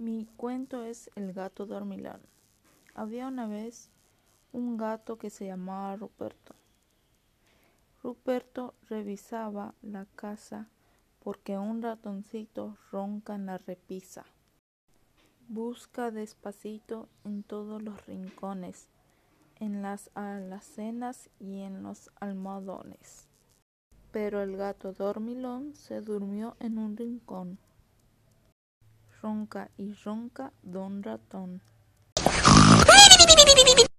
Mi cuento es El gato dormilón. Había una vez un gato que se llamaba Ruperto. Ruperto revisaba la casa porque un ratoncito ronca en la repisa. Busca despacito en todos los rincones, en las alacenas y en los almohadones. Pero el gato dormilón se durmió en un rincón. Ronca y ronca don ratón.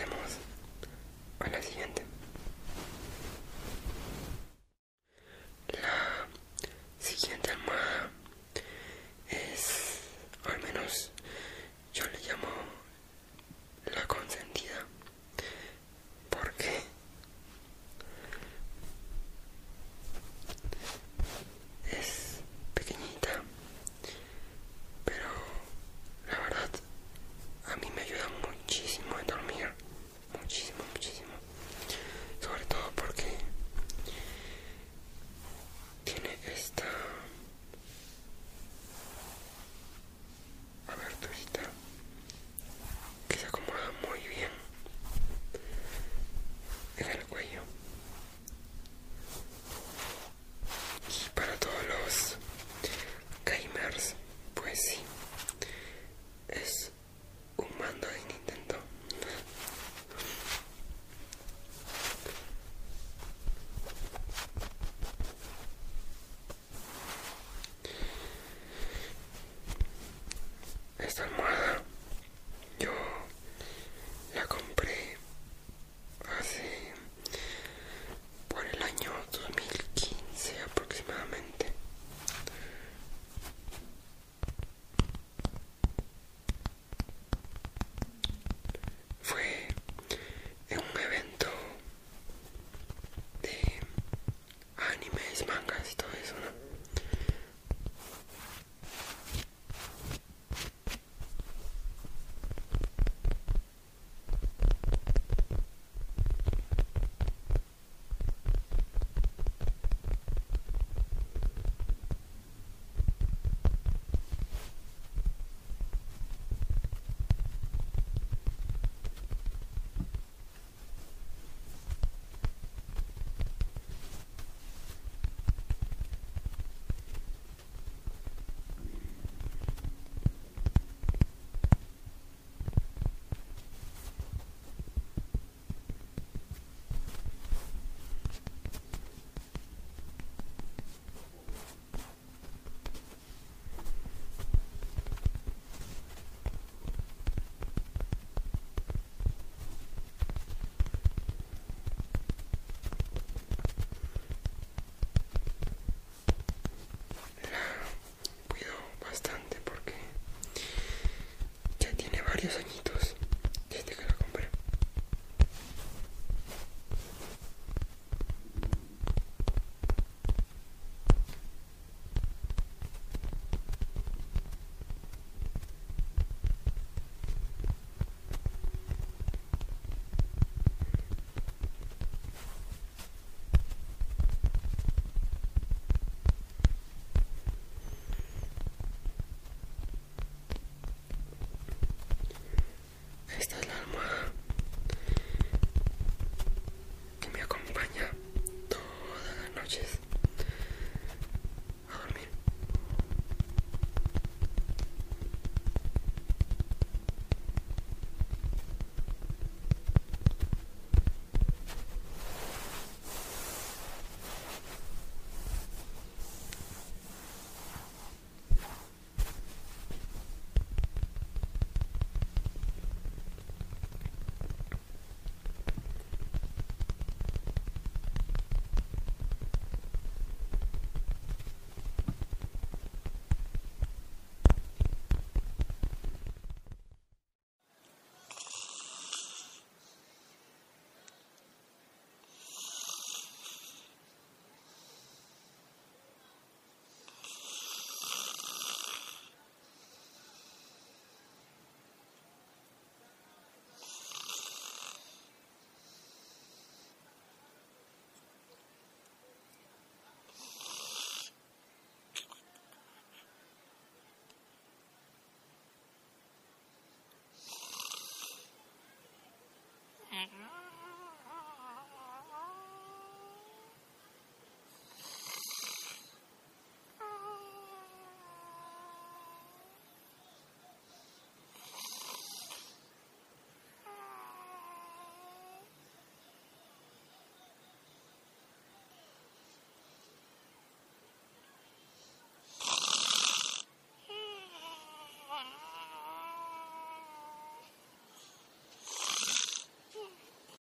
hacemos.